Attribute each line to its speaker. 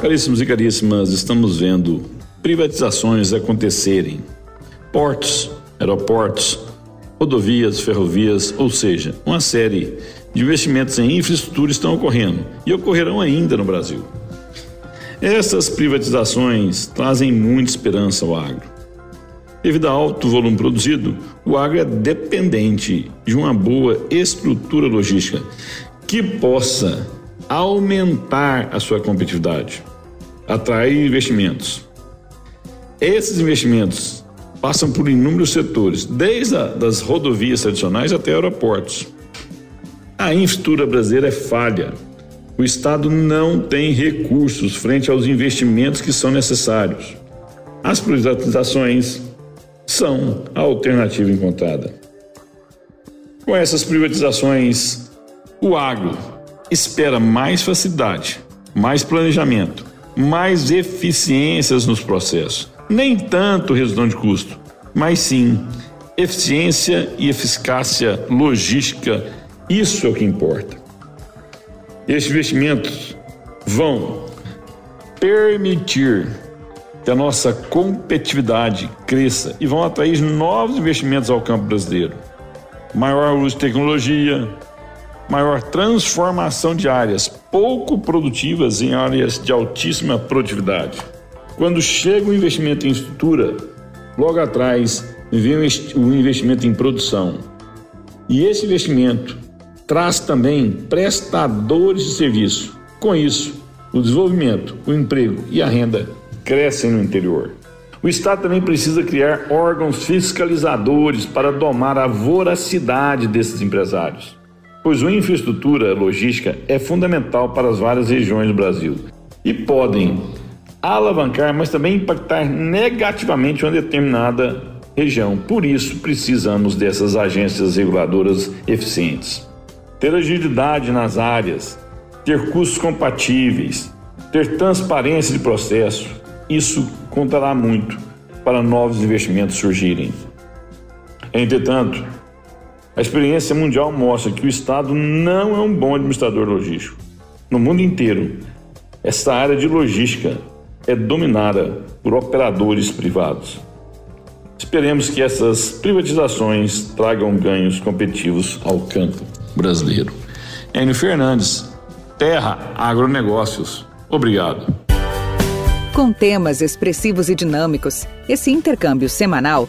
Speaker 1: Caríssimos e caríssimas, estamos vendo privatizações acontecerem. Portos, aeroportos, rodovias, ferrovias, ou seja, uma série de investimentos em infraestrutura estão ocorrendo e ocorrerão ainda no Brasil. Essas privatizações trazem muita esperança ao agro. Devido ao alto volume produzido, o agro é dependente de uma boa estrutura logística que possa aumentar a sua competitividade atrair investimentos. Esses investimentos passam por inúmeros setores, desde a, das rodovias tradicionais até aeroportos. A infraestrutura brasileira é falha. O Estado não tem recursos frente aos investimentos que são necessários. As privatizações são a alternativa encontrada. Com essas privatizações, o agro espera mais facilidade, mais planejamento, mais eficiências nos processos. Nem tanto redução de custo, mas sim eficiência e eficácia logística. Isso é o que importa. Estes investimentos vão permitir que a nossa competitividade cresça e vão atrair novos investimentos ao campo brasileiro. Maior uso de tecnologia, maior transformação de áreas pouco produtivas em áreas de altíssima produtividade. Quando chega o investimento em estrutura, logo atrás vem o investimento em produção. E esse investimento traz também prestadores de serviço. Com isso, o desenvolvimento, o emprego e a renda crescem no interior. O Estado também precisa criar órgãos fiscalizadores para domar a voracidade desses empresários pois a infraestrutura logística é fundamental para as várias regiões do Brasil e podem alavancar, mas também impactar negativamente uma determinada região. Por isso, precisamos dessas agências reguladoras eficientes. Ter agilidade nas áreas, ter custos compatíveis, ter transparência de processo, isso contará muito para novos investimentos surgirem. Entretanto, a experiência mundial mostra que o Estado não é um bom administrador logístico. No mundo inteiro, essa área de logística é dominada por operadores privados. Esperemos que essas privatizações tragam ganhos competitivos ao campo brasileiro. Enio Fernandes, Terra Agronegócios. Obrigado.
Speaker 2: Com temas expressivos e dinâmicos, esse intercâmbio semanal